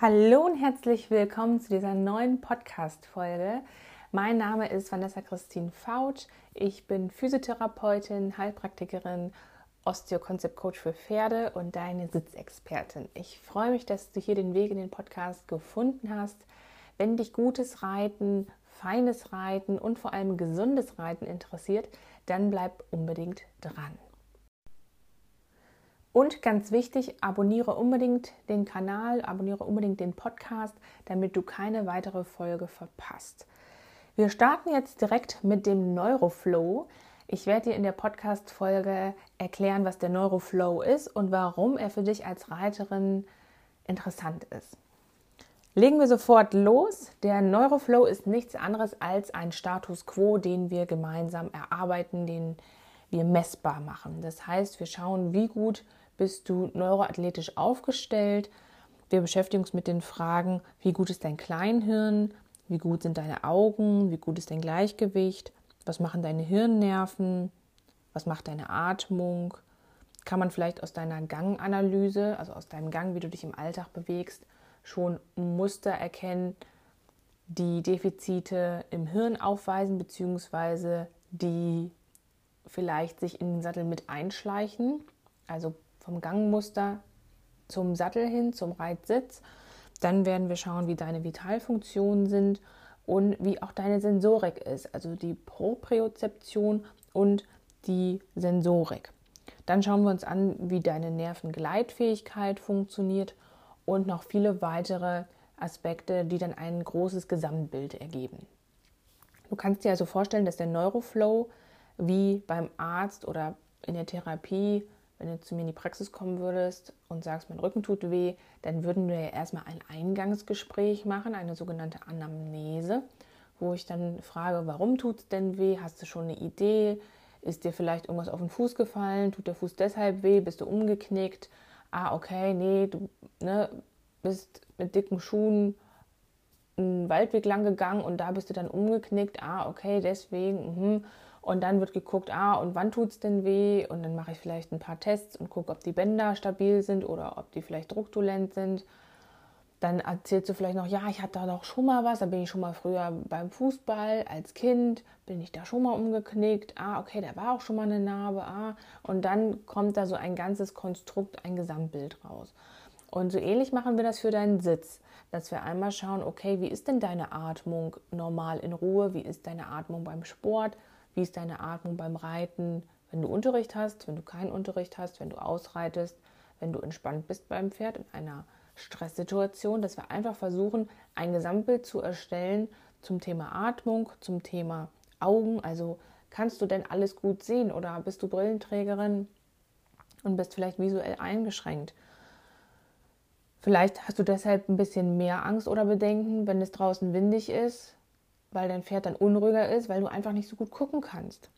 Hallo und herzlich willkommen zu dieser neuen Podcast-Folge. Mein Name ist Vanessa Christine Fautsch. Ich bin Physiotherapeutin, Heilpraktikerin, Osteo-Konzept-Coach für Pferde und deine Sitzexpertin. Ich freue mich, dass du hier den Weg in den Podcast gefunden hast. Wenn dich gutes Reiten, feines Reiten und vor allem gesundes Reiten interessiert, dann bleib unbedingt dran. Und ganz wichtig, abonniere unbedingt den Kanal, abonniere unbedingt den Podcast, damit du keine weitere Folge verpasst. Wir starten jetzt direkt mit dem Neuroflow. Ich werde dir in der Podcast-Folge erklären, was der Neuroflow ist und warum er für dich als Reiterin interessant ist. Legen wir sofort los. Der Neuroflow ist nichts anderes als ein Status quo, den wir gemeinsam erarbeiten, den wir messbar machen. Das heißt, wir schauen, wie gut bist du neuroathletisch aufgestellt. Wir beschäftigen uns mit den Fragen, wie gut ist dein Kleinhirn, wie gut sind deine Augen, wie gut ist dein Gleichgewicht, was machen deine Hirnnerven, was macht deine Atmung, kann man vielleicht aus deiner Ganganalyse, also aus deinem Gang, wie du dich im Alltag bewegst, schon Muster erkennen, die Defizite im Hirn aufweisen, beziehungsweise die vielleicht sich in den Sattel mit einschleichen. Also vom Gangmuster zum Sattel hin, zum Reitsitz. Dann werden wir schauen, wie deine Vitalfunktionen sind und wie auch deine Sensorik ist, also die Propriozeption und die Sensorik. Dann schauen wir uns an, wie deine Nervengleitfähigkeit funktioniert und noch viele weitere Aspekte, die dann ein großes Gesamtbild ergeben. Du kannst dir also vorstellen, dass der Neuroflow wie beim Arzt oder in der Therapie wenn du zu mir in die Praxis kommen würdest und sagst, mein Rücken tut weh, dann würden wir ja erstmal ein Eingangsgespräch machen, eine sogenannte Anamnese, wo ich dann frage, warum tut es denn weh? Hast du schon eine Idee? Ist dir vielleicht irgendwas auf den Fuß gefallen? Tut der Fuß deshalb weh? Bist du umgeknickt? Ah, okay, nee, du ne, bist mit dicken Schuhen einen Waldweg lang gegangen und da bist du dann umgeknickt. Ah, okay, deswegen. Mh. Und dann wird geguckt, ah, und wann tut es denn weh? Und dann mache ich vielleicht ein paar Tests und gucke, ob die Bänder stabil sind oder ob die vielleicht druckdolent sind. Dann erzählst du vielleicht noch, ja, ich hatte da doch schon mal was, da bin ich schon mal früher beim Fußball als Kind, bin ich da schon mal umgeknickt. Ah, okay, da war auch schon mal eine Narbe. Ah, und dann kommt da so ein ganzes Konstrukt, ein Gesamtbild raus. Und so ähnlich machen wir das für deinen Sitz, dass wir einmal schauen, okay, wie ist denn deine Atmung normal in Ruhe? Wie ist deine Atmung beim Sport? Wie ist deine Atmung beim Reiten, wenn du Unterricht hast, wenn du keinen Unterricht hast, wenn du ausreitest, wenn du entspannt bist beim Pferd in einer Stresssituation, dass wir einfach versuchen, ein Gesamtbild zu erstellen zum Thema Atmung, zum Thema Augen. Also kannst du denn alles gut sehen oder bist du Brillenträgerin und bist vielleicht visuell eingeschränkt? Vielleicht hast du deshalb ein bisschen mehr Angst oder Bedenken, wenn es draußen windig ist, weil dein Pferd dann unruhiger ist, weil du einfach nicht so gut gucken kannst.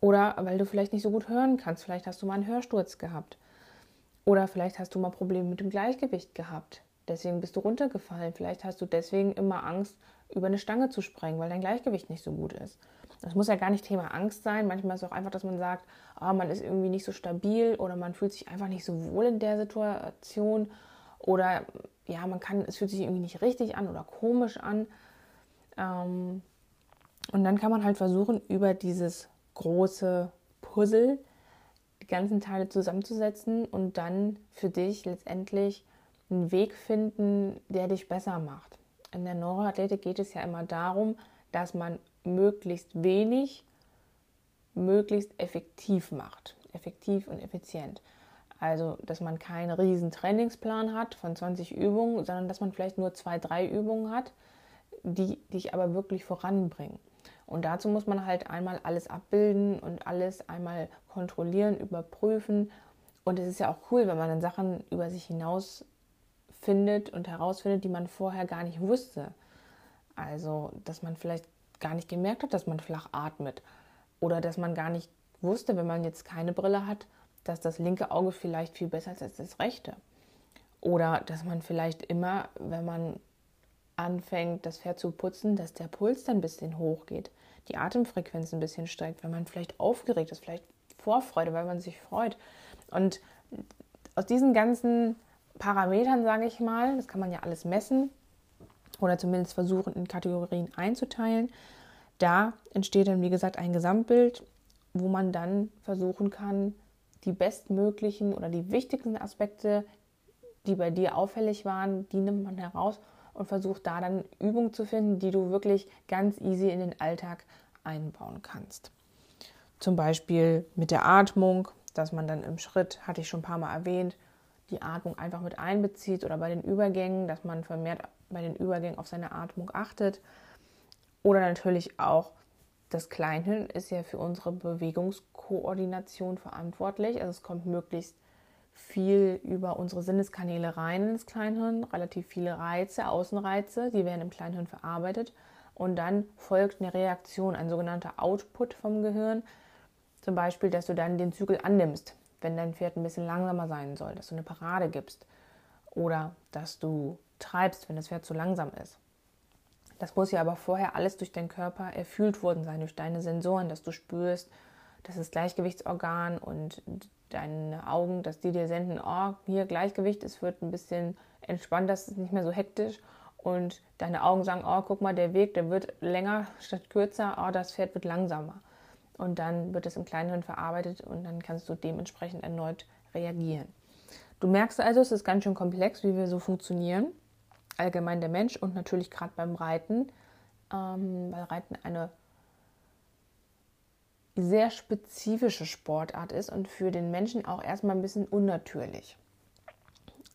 Oder weil du vielleicht nicht so gut hören kannst. Vielleicht hast du mal einen Hörsturz gehabt. Oder vielleicht hast du mal Probleme mit dem Gleichgewicht gehabt. Deswegen bist du runtergefallen. Vielleicht hast du deswegen immer Angst, über eine Stange zu sprengen, weil dein Gleichgewicht nicht so gut ist. Das muss ja gar nicht Thema Angst sein. Manchmal ist es auch einfach, dass man sagt, oh, man ist irgendwie nicht so stabil oder man fühlt sich einfach nicht so wohl in der Situation. Oder ja, man kann, es fühlt sich irgendwie nicht richtig an oder komisch an. Ähm, und dann kann man halt versuchen, über dieses große Puzzle die ganzen Teile zusammenzusetzen und dann für dich letztendlich einen Weg finden, der dich besser macht. In der Neuroathletik geht es ja immer darum, dass man möglichst wenig, möglichst effektiv macht. Effektiv und effizient. Also, dass man keinen riesen Trainingsplan hat von 20 Übungen, sondern dass man vielleicht nur zwei, drei Übungen hat, die dich aber wirklich voranbringen. Und dazu muss man halt einmal alles abbilden und alles einmal kontrollieren, überprüfen Und es ist ja auch cool, wenn man dann Sachen über sich hinaus findet und herausfindet, die man vorher gar nicht wusste. Also, dass man vielleicht gar nicht gemerkt hat, dass man flach atmet. Oder dass man gar nicht wusste, wenn man jetzt keine Brille hat, dass das linke Auge vielleicht viel besser ist als das rechte. Oder dass man vielleicht immer, wenn man anfängt, das Pferd zu putzen, dass der Puls dann ein bisschen hochgeht, die Atemfrequenz ein bisschen steigt, wenn man vielleicht aufgeregt ist, vielleicht Vorfreude, weil man sich freut. Und aus diesen ganzen Parametern, sage ich mal, das kann man ja alles messen oder zumindest versuchen, in Kategorien einzuteilen, da entsteht dann, wie gesagt, ein Gesamtbild, wo man dann versuchen kann, die bestmöglichen oder die wichtigsten Aspekte, die bei dir auffällig waren, die nimmt man heraus und versucht da dann Übungen zu finden, die du wirklich ganz easy in den Alltag einbauen kannst. Zum Beispiel mit der Atmung, dass man dann im Schritt, hatte ich schon ein paar Mal erwähnt, die Atmung einfach mit einbezieht oder bei den Übergängen, dass man vermehrt bei den Übergängen auf seine Atmung achtet. Oder natürlich auch das Kleinhirn ist ja für unsere Bewegungskoordination verantwortlich. Also es kommt möglichst viel über unsere Sinneskanäle rein ins Kleinhirn, relativ viele Reize, Außenreize, die werden im Kleinhirn verarbeitet und dann folgt eine Reaktion, ein sogenannter Output vom Gehirn, zum Beispiel, dass du dann den Zügel annimmst, wenn dein Pferd ein bisschen langsamer sein soll, dass du eine Parade gibst oder dass du treibst, wenn das Pferd zu langsam ist. Das muss ja aber vorher alles durch deinen Körper erfüllt worden sein, durch deine Sensoren, dass du spürst, das Gleichgewichtsorgan und deine Augen, dass die dir senden, oh, hier Gleichgewicht, es wird ein bisschen entspannter, es ist nicht mehr so hektisch. Und deine Augen sagen, oh, guck mal, der Weg, der wird länger statt kürzer, oh, das Pferd wird langsamer. Und dann wird es im Kleinhirn verarbeitet und dann kannst du dementsprechend erneut reagieren. Du merkst also, es ist ganz schön komplex, wie wir so funktionieren. Allgemein der Mensch und natürlich gerade beim Reiten, ähm, weil Reiten eine sehr spezifische Sportart ist und für den Menschen auch erstmal ein bisschen unnatürlich,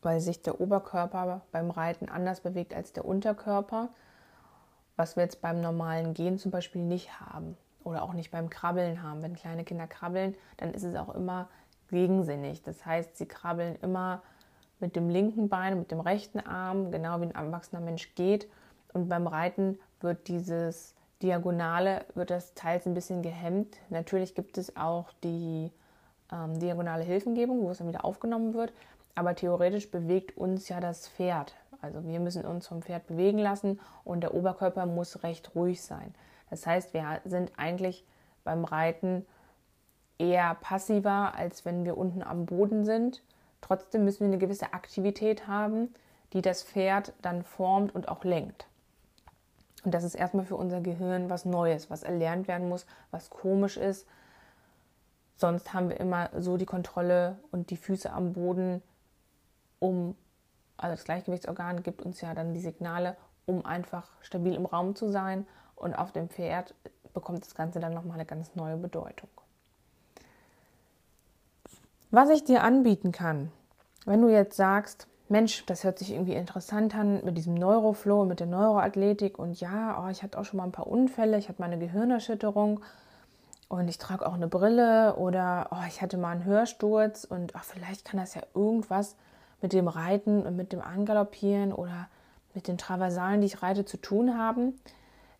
weil sich der Oberkörper beim Reiten anders bewegt als der Unterkörper, was wir jetzt beim normalen Gehen zum Beispiel nicht haben oder auch nicht beim Krabbeln haben. Wenn kleine Kinder krabbeln, dann ist es auch immer gegensinnig. Das heißt, sie krabbeln immer mit dem linken Bein, mit dem rechten Arm, genau wie ein erwachsener Mensch geht. Und beim Reiten wird dieses Diagonale wird das teils ein bisschen gehemmt. Natürlich gibt es auch die ähm, diagonale Hilfengebung, wo es dann wieder aufgenommen wird. Aber theoretisch bewegt uns ja das Pferd. Also wir müssen uns vom Pferd bewegen lassen und der Oberkörper muss recht ruhig sein. Das heißt, wir sind eigentlich beim Reiten eher passiver, als wenn wir unten am Boden sind. Trotzdem müssen wir eine gewisse Aktivität haben, die das Pferd dann formt und auch lenkt. Und das ist erstmal für unser Gehirn was Neues, was erlernt werden muss, was komisch ist. Sonst haben wir immer so die Kontrolle und die Füße am Boden, um, also das Gleichgewichtsorgan gibt uns ja dann die Signale, um einfach stabil im Raum zu sein. Und auf dem Pferd bekommt das Ganze dann nochmal eine ganz neue Bedeutung. Was ich dir anbieten kann, wenn du jetzt sagst, Mensch, das hört sich irgendwie interessant an mit diesem Neuroflow, mit der Neuroathletik und ja, oh, ich hatte auch schon mal ein paar Unfälle, ich hatte mal eine Gehirnerschütterung und ich trage auch eine Brille oder oh, ich hatte mal einen Hörsturz und oh, vielleicht kann das ja irgendwas mit dem Reiten und mit dem Angaloppieren oder mit den Traversalen, die ich reite, zu tun haben,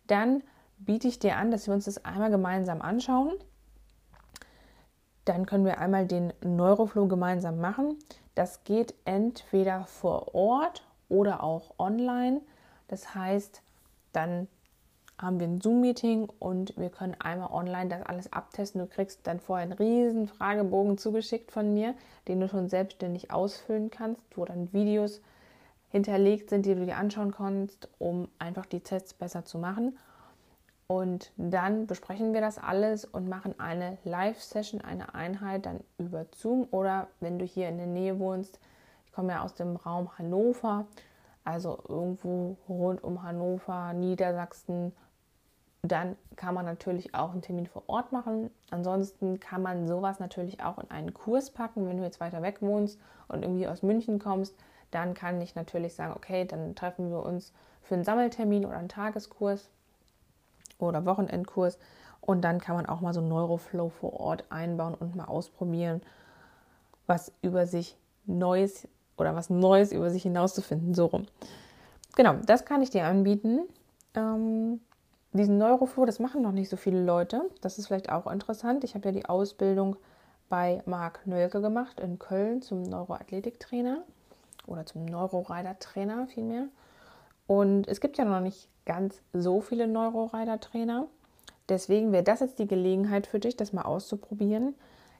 dann biete ich dir an, dass wir uns das einmal gemeinsam anschauen. Dann können wir einmal den Neuroflow gemeinsam machen. Das geht entweder vor Ort oder auch online. Das heißt, dann haben wir ein Zoom-Meeting und wir können einmal online das alles abtesten. Du kriegst dann vorher einen riesen Fragebogen zugeschickt von mir, den du schon selbstständig ausfüllen kannst, wo dann Videos hinterlegt sind, die du dir anschauen kannst, um einfach die Tests besser zu machen. Und dann besprechen wir das alles und machen eine Live-Session, eine Einheit dann über Zoom oder wenn du hier in der Nähe wohnst. Ich komme ja aus dem Raum Hannover, also irgendwo rund um Hannover, Niedersachsen. Dann kann man natürlich auch einen Termin vor Ort machen. Ansonsten kann man sowas natürlich auch in einen Kurs packen, wenn du jetzt weiter weg wohnst und irgendwie aus München kommst. Dann kann ich natürlich sagen, okay, dann treffen wir uns für einen Sammeltermin oder einen Tageskurs oder Wochenendkurs. Und dann kann man auch mal so Neuroflow vor Ort einbauen und mal ausprobieren. was über sich Neues oder was Neues über sich hinauszufinden, so rum. Genau, das kann ich dir anbieten. Ähm, diesen Neuroflow, das machen noch nicht so viele Leute. Das ist vielleicht auch interessant. Ich habe ja die Ausbildung bei Marc Nölke gemacht in Köln zum Neuroathletiktrainer oder zum Neurorider-Trainer vielmehr. Und es gibt ja noch nicht ganz so viele Neurorider-Trainer. Deswegen wäre das jetzt die Gelegenheit für dich, das mal auszuprobieren.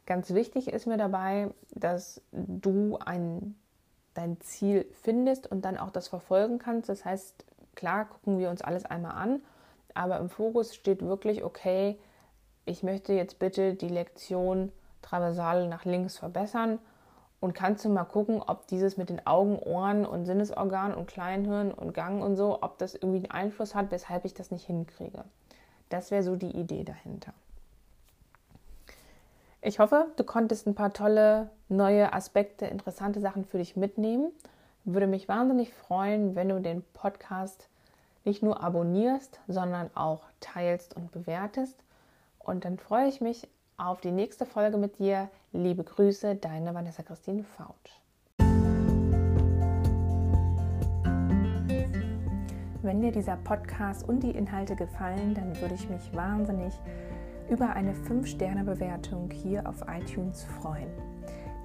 Ganz wichtig ist mir dabei, dass du ein, dein Ziel findest und dann auch das verfolgen kannst. Das heißt, klar gucken wir uns alles einmal an, aber im Fokus steht wirklich, okay, ich möchte jetzt bitte die Lektion Traversale nach links verbessern und kannst du mal gucken, ob dieses mit den Augen, Ohren und Sinnesorganen und Kleinhirn und Gang und so, ob das irgendwie einen Einfluss hat, weshalb ich das nicht hinkriege. Das wäre so die Idee dahinter. Ich hoffe, du konntest ein paar tolle neue Aspekte, interessante Sachen für dich mitnehmen. Würde mich wahnsinnig freuen, wenn du den Podcast nicht nur abonnierst, sondern auch teilst und bewertest. Und dann freue ich mich auf die nächste Folge mit dir. Liebe Grüße, deine Vanessa Christine Fautsch. Wenn dir dieser Podcast und die Inhalte gefallen, dann würde ich mich wahnsinnig über eine 5-Sterne-Bewertung hier auf iTunes freuen.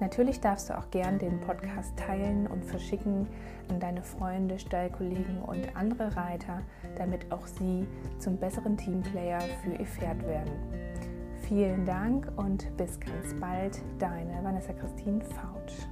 Natürlich darfst du auch gern den Podcast teilen und verschicken an deine Freunde, Stallkollegen und andere Reiter, damit auch sie zum besseren Teamplayer für ihr Pferd werden. Vielen Dank und bis ganz bald, deine Vanessa Christine Fautsch.